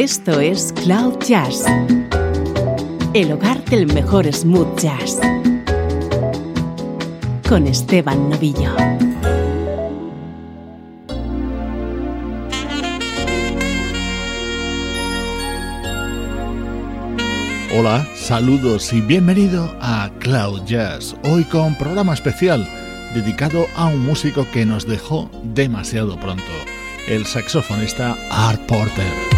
Esto es Cloud Jazz, el hogar del mejor smooth jazz, con Esteban Novillo. Hola, saludos y bienvenido a Cloud Jazz, hoy con programa especial dedicado a un músico que nos dejó demasiado pronto, el saxofonista Art Porter.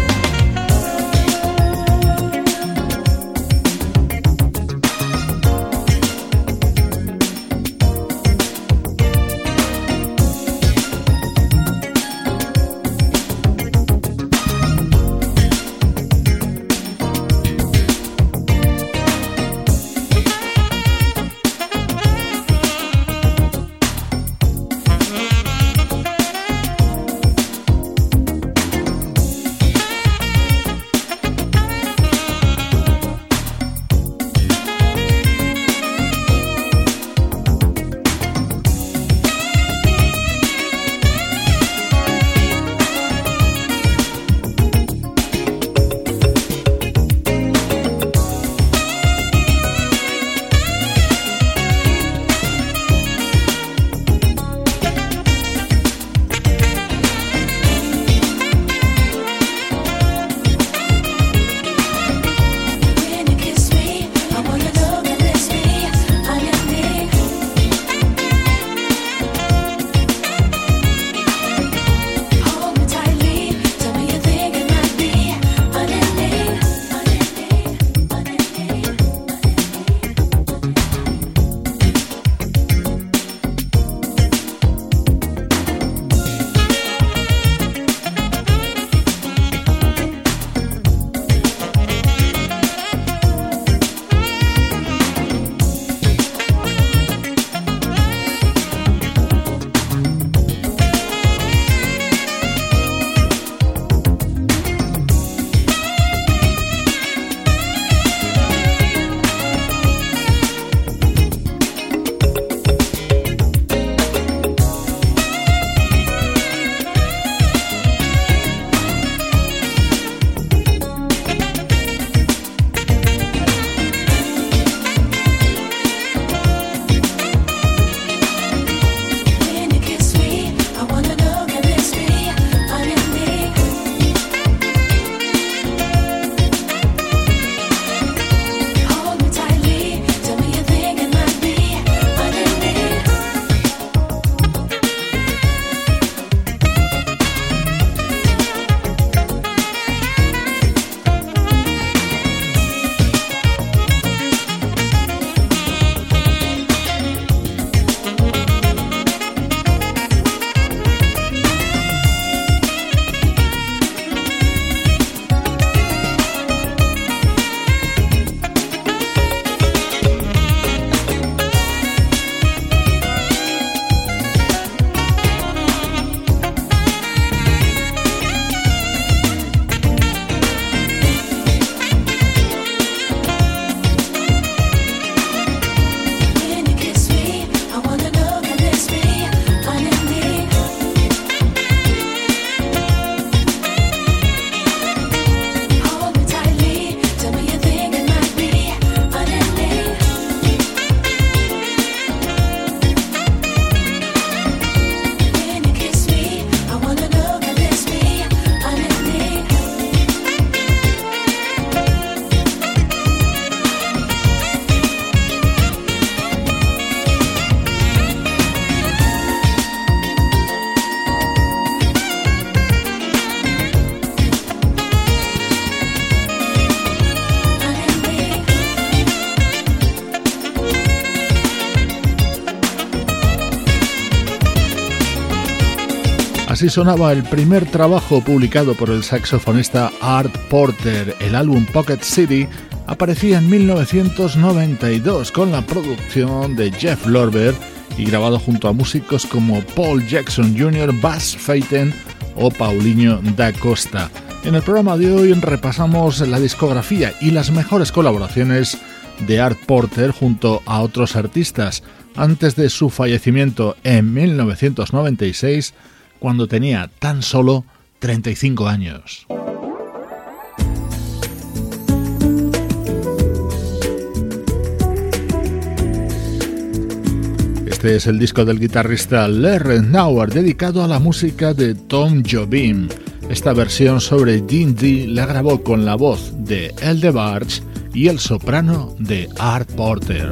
Así sonaba el primer trabajo publicado por el saxofonista Art Porter. El álbum Pocket City aparecía en 1992 con la producción de Jeff Lorber y grabado junto a músicos como Paul Jackson Jr., Bass Feiten o Paulinho da Costa. En el programa de hoy repasamos la discografía y las mejores colaboraciones de Art Porter junto a otros artistas. Antes de su fallecimiento en 1996, cuando tenía tan solo 35 años. Este es el disco del guitarrista Larry Nauer dedicado a la música de Tom Jobim. Esta versión sobre Jim Dee la grabó con la voz de Elde Barge y el soprano de Art Porter.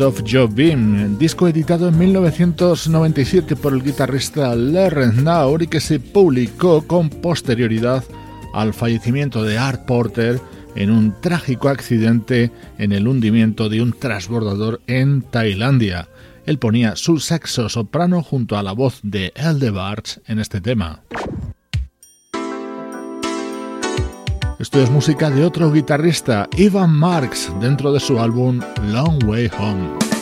Of Jobim, disco editado en 1997 por el guitarrista Larry Naur y que se publicó con posterioridad al fallecimiento de Art Porter en un trágico accidente en el hundimiento de un transbordador en Tailandia. Él ponía su saxo soprano junto a la voz de Eldebarge en este tema. Esto es música de otro guitarrista, Ivan Marks, dentro de su álbum Long Way Home.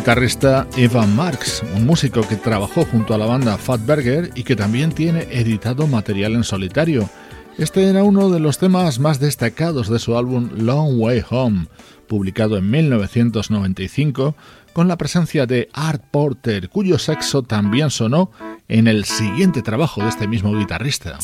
Guitarrista Evan Marks, un músico que trabajó junto a la banda Fatberger y que también tiene editado material en solitario. Este era uno de los temas más destacados de su álbum Long Way Home, publicado en 1995, con la presencia de Art Porter, cuyo sexo también sonó en el siguiente trabajo de este mismo guitarrista.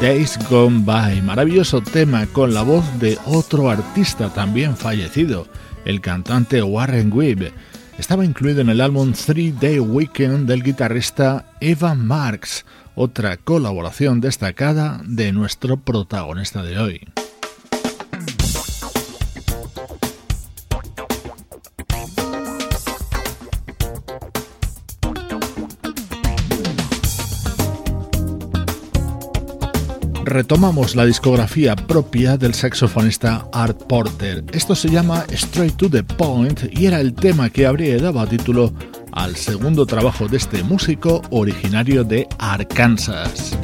Days Gone By, maravilloso tema con la voz de otro artista también fallecido, el cantante Warren Weeb. Estaba incluido en el álbum Three Day Weekend del guitarrista Evan Marks, otra colaboración destacada de nuestro protagonista de hoy. Retomamos la discografía propia del saxofonista Art Porter. Esto se llama Straight to the Point y era el tema que habría dado título al segundo trabajo de este músico originario de Arkansas.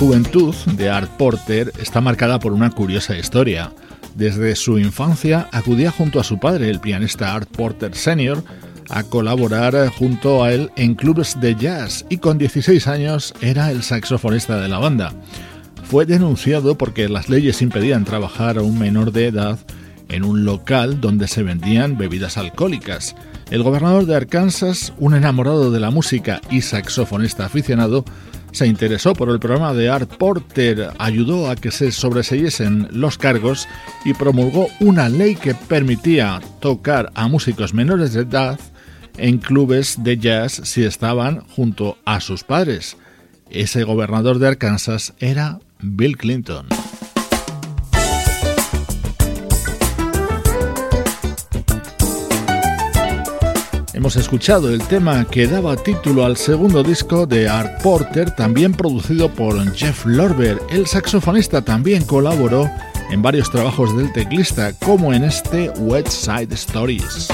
Juventud de Art Porter está marcada por una curiosa historia. Desde su infancia acudía junto a su padre, el pianista Art Porter Sr., a colaborar junto a él en clubes de jazz y con 16 años era el saxofonista de la banda. Fue denunciado porque las leyes impedían trabajar a un menor de edad en un local donde se vendían bebidas alcohólicas. El gobernador de Arkansas, un enamorado de la música y saxofonista aficionado, se interesó por el programa de Art Porter, ayudó a que se sobreseyesen los cargos y promulgó una ley que permitía tocar a músicos menores de edad en clubes de jazz si estaban junto a sus padres. Ese gobernador de Arkansas era Bill Clinton. Hemos escuchado el tema que daba título al segundo disco de Art Porter, también producido por Jeff Lorber. El saxofonista también colaboró en varios trabajos del teclista, como en este West Side Stories.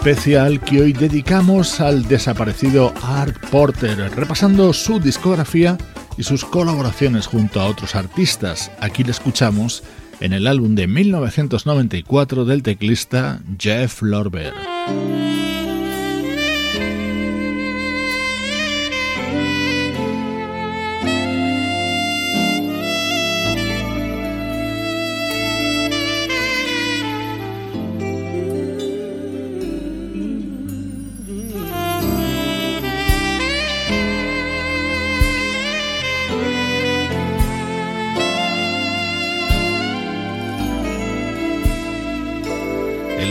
Especial que hoy dedicamos al desaparecido Art Porter, repasando su discografía y sus colaboraciones junto a otros artistas. Aquí le escuchamos en el álbum de 1994 del teclista Jeff Lorber.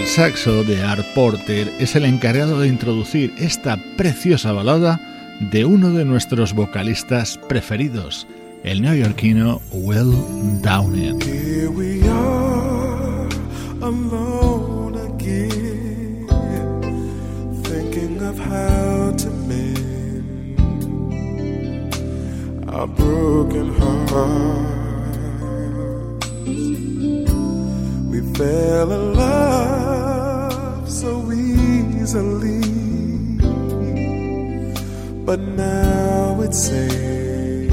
Saxo de Art Porter es el encargado de introducir esta preciosa balada de uno de nuestros vocalistas preferidos, el neoyorquino Will Downing. Broken love. So easily. But now it seems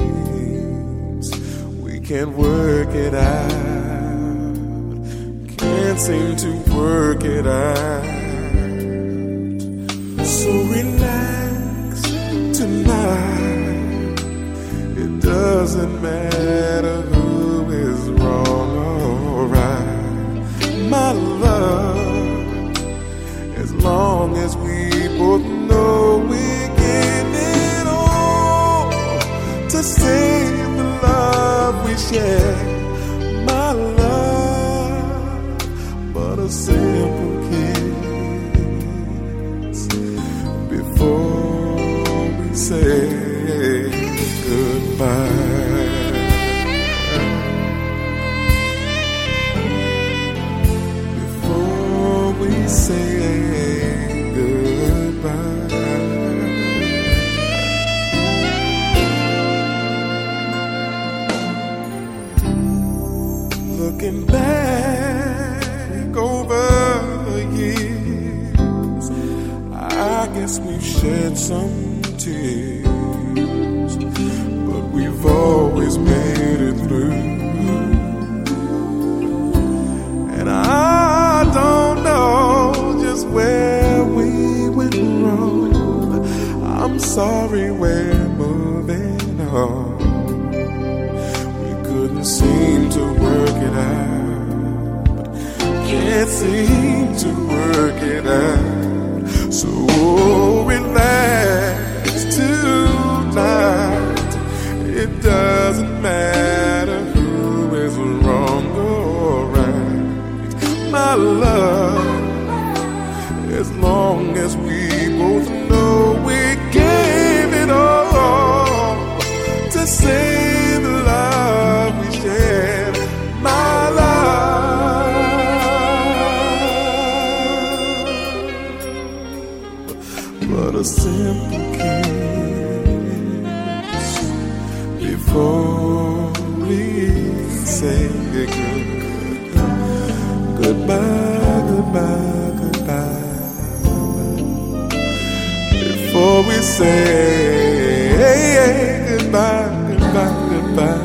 we can't work it out. Can't seem to work it out. So relax tonight. It doesn't matter who is wrong or right. My love long as we both know we're getting all to save the love we share. Say goodbye, goodbye, goodbye.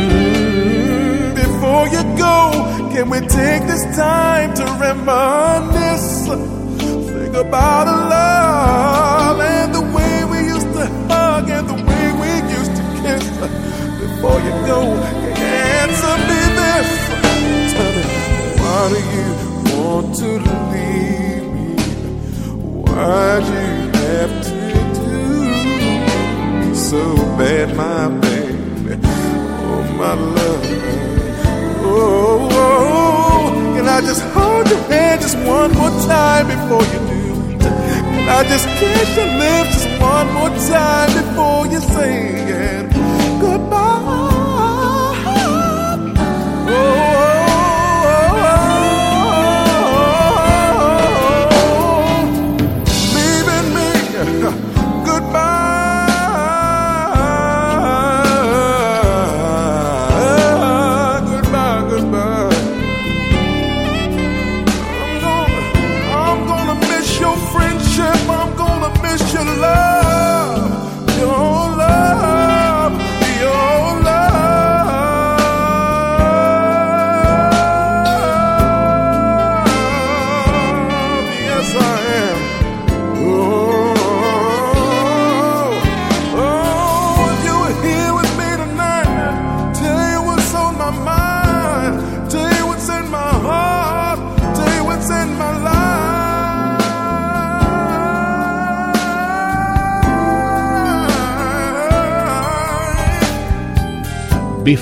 Mm, Before you go, can we take this time to reminisce? Think about the love and the way we used to hug and the way we used to kiss. Before you go, answer me this? Tell me, why do you want to? Why'd you have to do so bad, my baby? Oh, my love. Oh, oh, can I just hold your hand just one more time before you do? Can I just kiss your lips just one more time before you say it?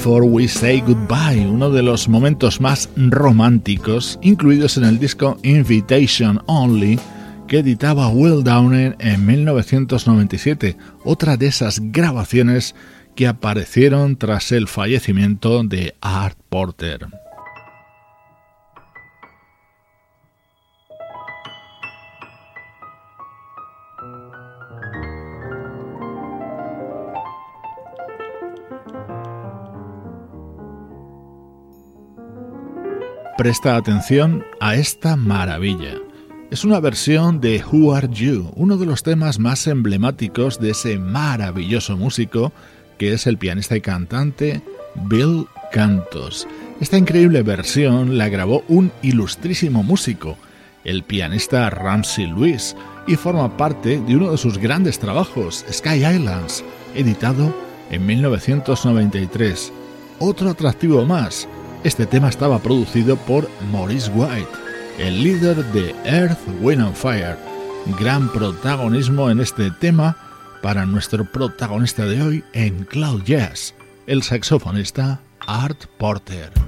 Before We Say Goodbye, uno de los momentos más románticos incluidos en el disco Invitation Only que editaba Will Downing en 1997, otra de esas grabaciones que aparecieron tras el fallecimiento de Art Porter. Presta atención a esta maravilla. Es una versión de Who Are You, uno de los temas más emblemáticos de ese maravilloso músico que es el pianista y cantante Bill Cantos. Esta increíble versión la grabó un ilustrísimo músico, el pianista Ramsey Lewis, y forma parte de uno de sus grandes trabajos, Sky Islands, editado en 1993. Otro atractivo más, este tema estaba producido por Maurice White, el líder de Earth, Wind and Fire. Gran protagonismo en este tema para nuestro protagonista de hoy en Cloud Jazz, el saxofonista Art Porter.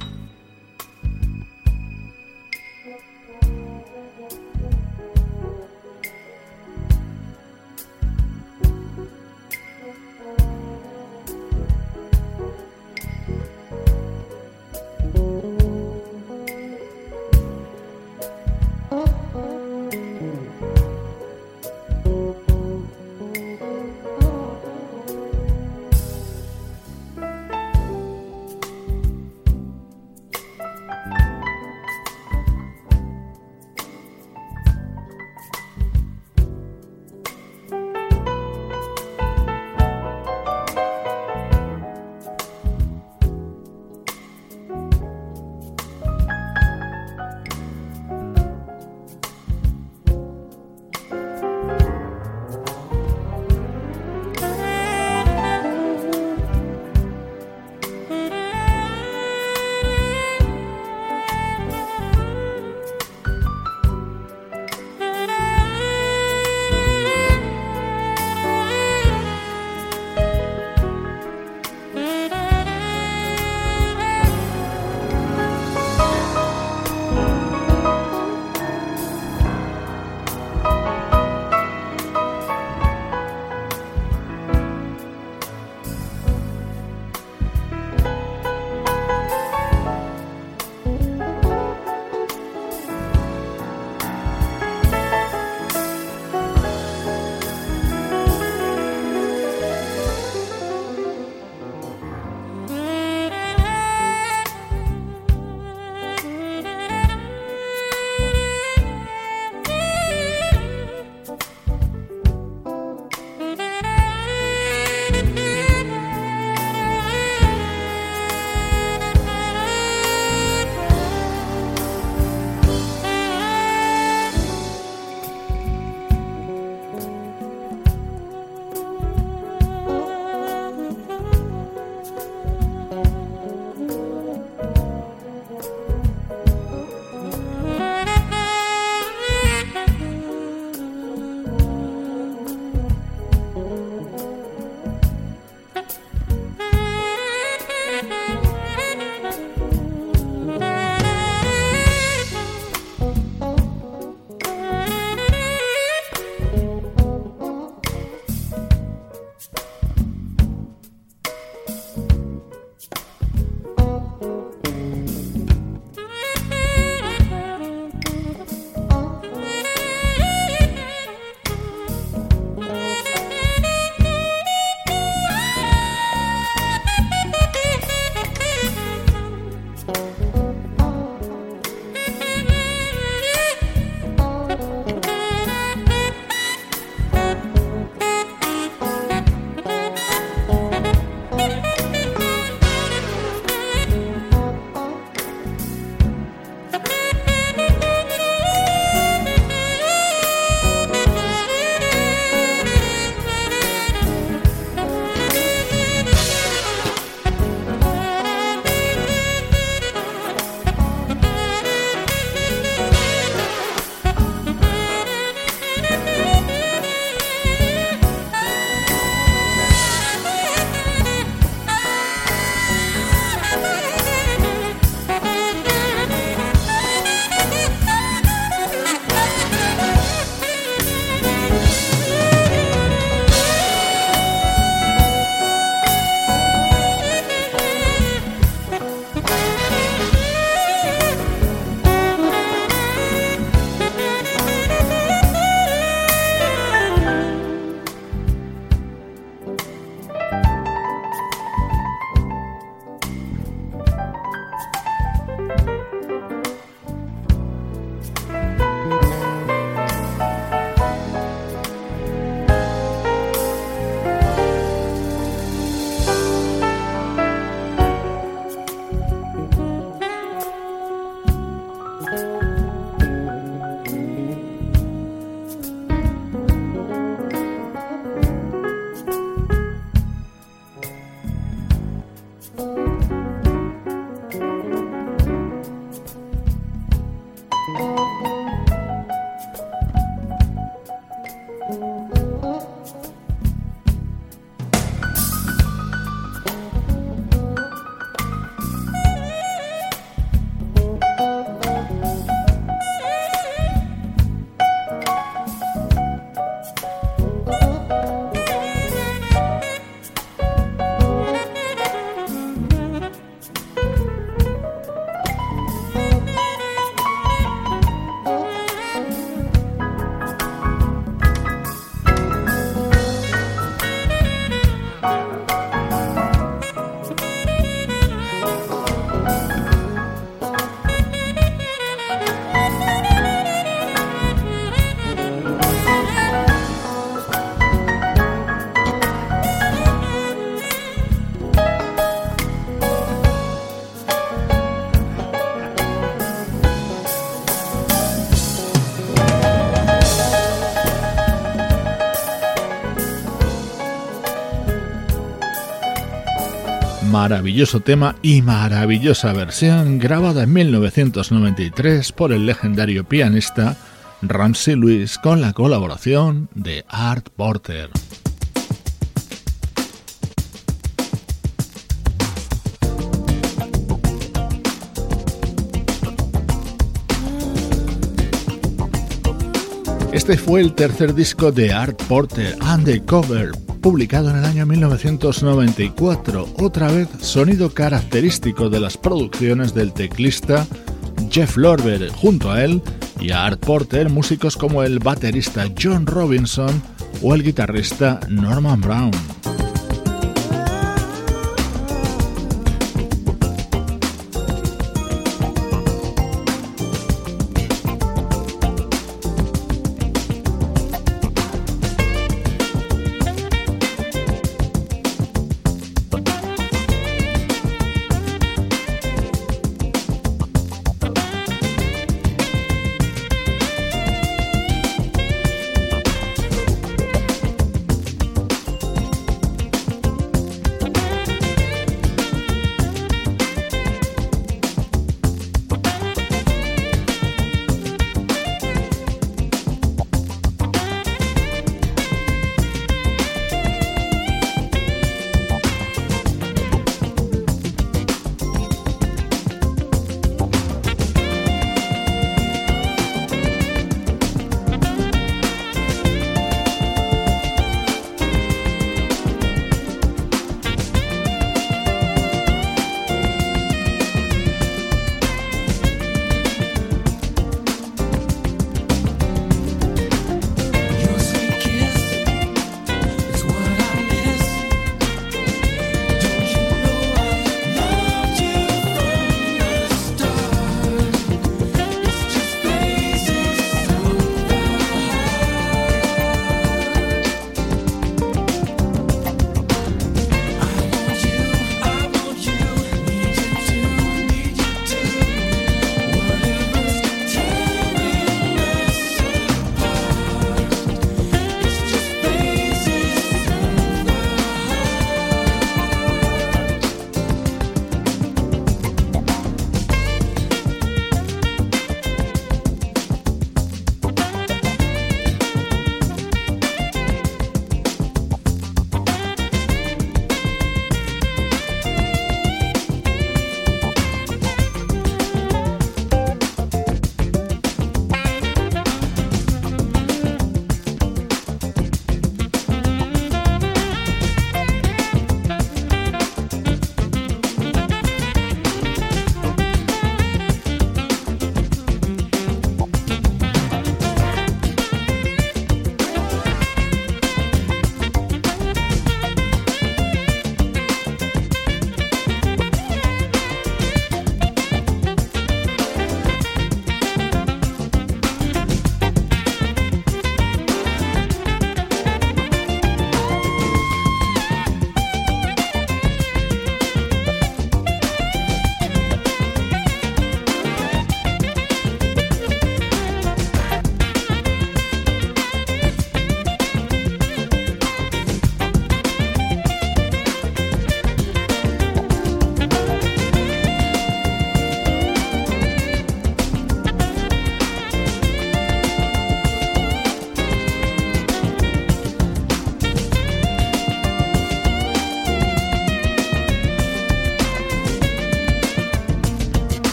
Maravilloso tema y maravillosa versión grabada en 1993 por el legendario pianista Ramsey Lewis con la colaboración de Art Porter. Este fue el tercer disco de Art Porter, Undercover, publicado en el año 1994, otra vez sonido característico de las producciones del teclista Jeff Lorber, junto a él y a Art Porter, músicos como el baterista John Robinson o el guitarrista Norman Brown.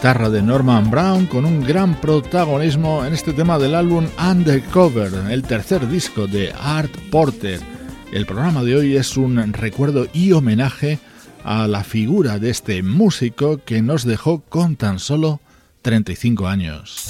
Guitarra de Norman Brown con un gran protagonismo en este tema del álbum Undercover, el tercer disco de Art Porter. El programa de hoy es un recuerdo y homenaje a la figura de este músico que nos dejó con tan solo 35 años.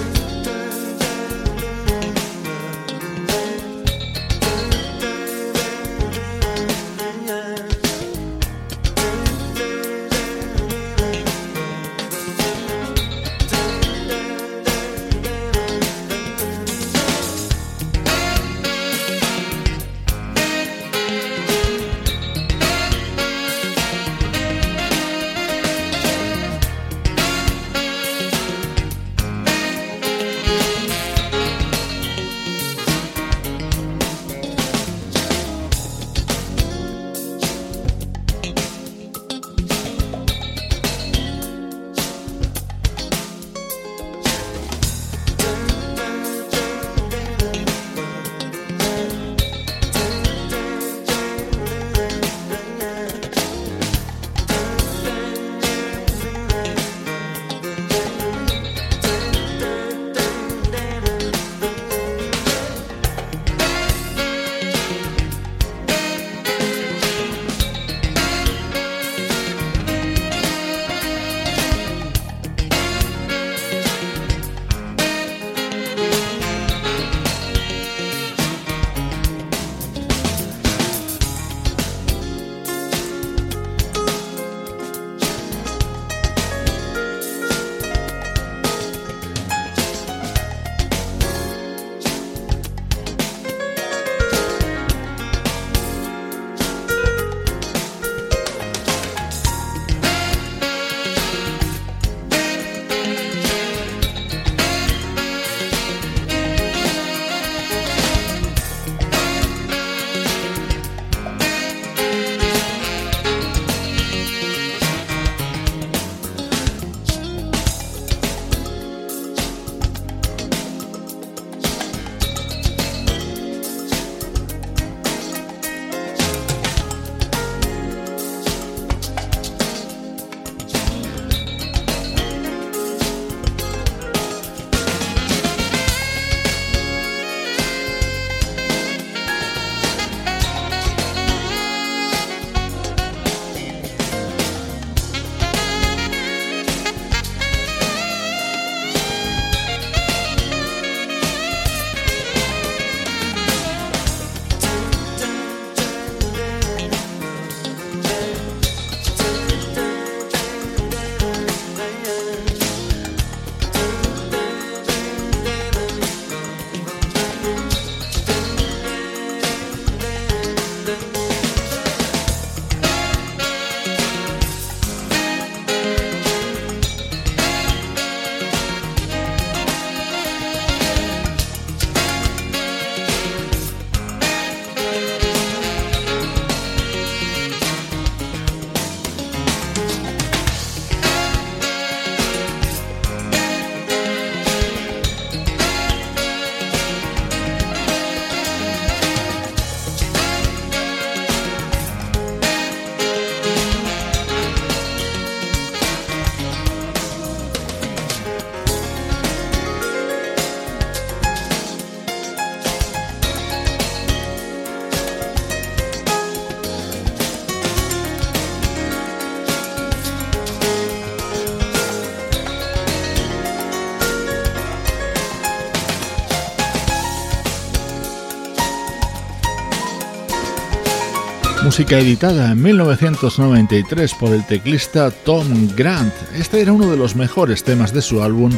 Música editada en 1993 por el teclista Tom Grant. Este era uno de los mejores temas de su álbum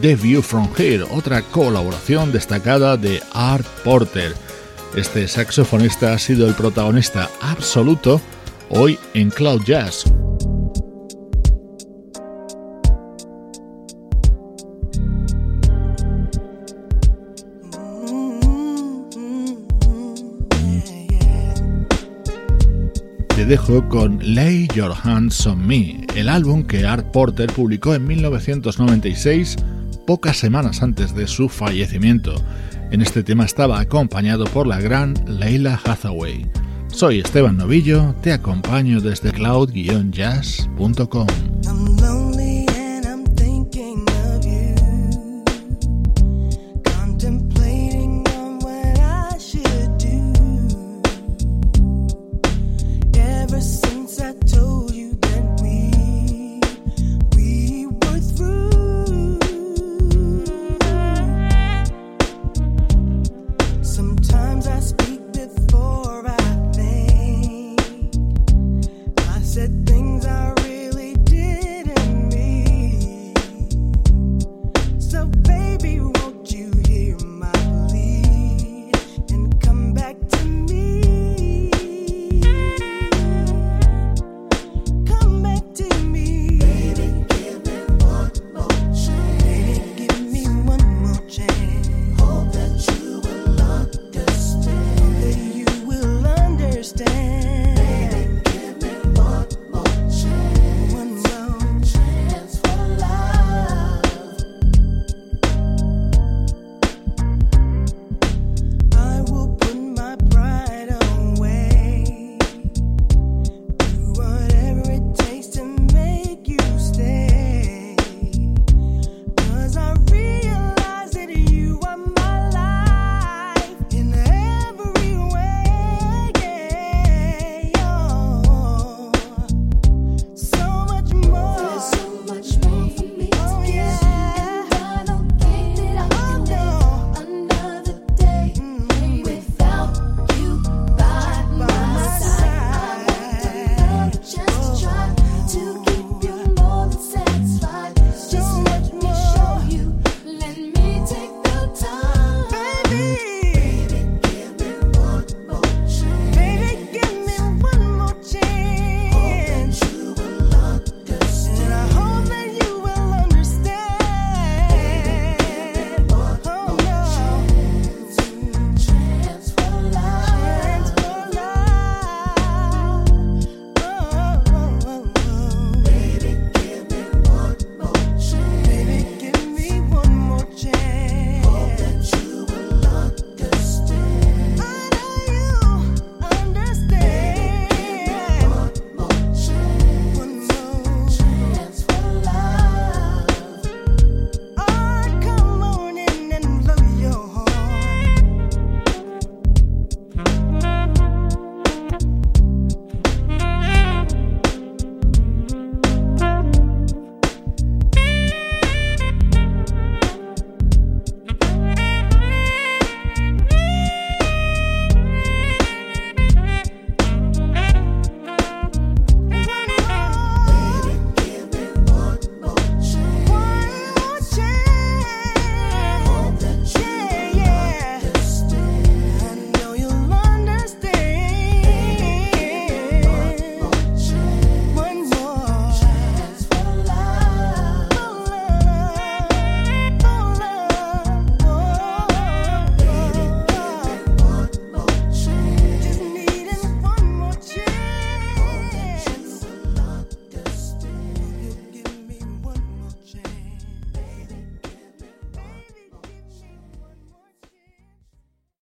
The View From Here, otra colaboración destacada de Art Porter. Este saxofonista ha sido el protagonista absoluto hoy en Cloud Jazz. Dejo con Lay Your Hands on Me, el álbum que Art Porter publicó en 1996, pocas semanas antes de su fallecimiento. En este tema estaba acompañado por la gran Leila Hathaway. Soy Esteban Novillo, te acompaño desde cloud-jazz.com.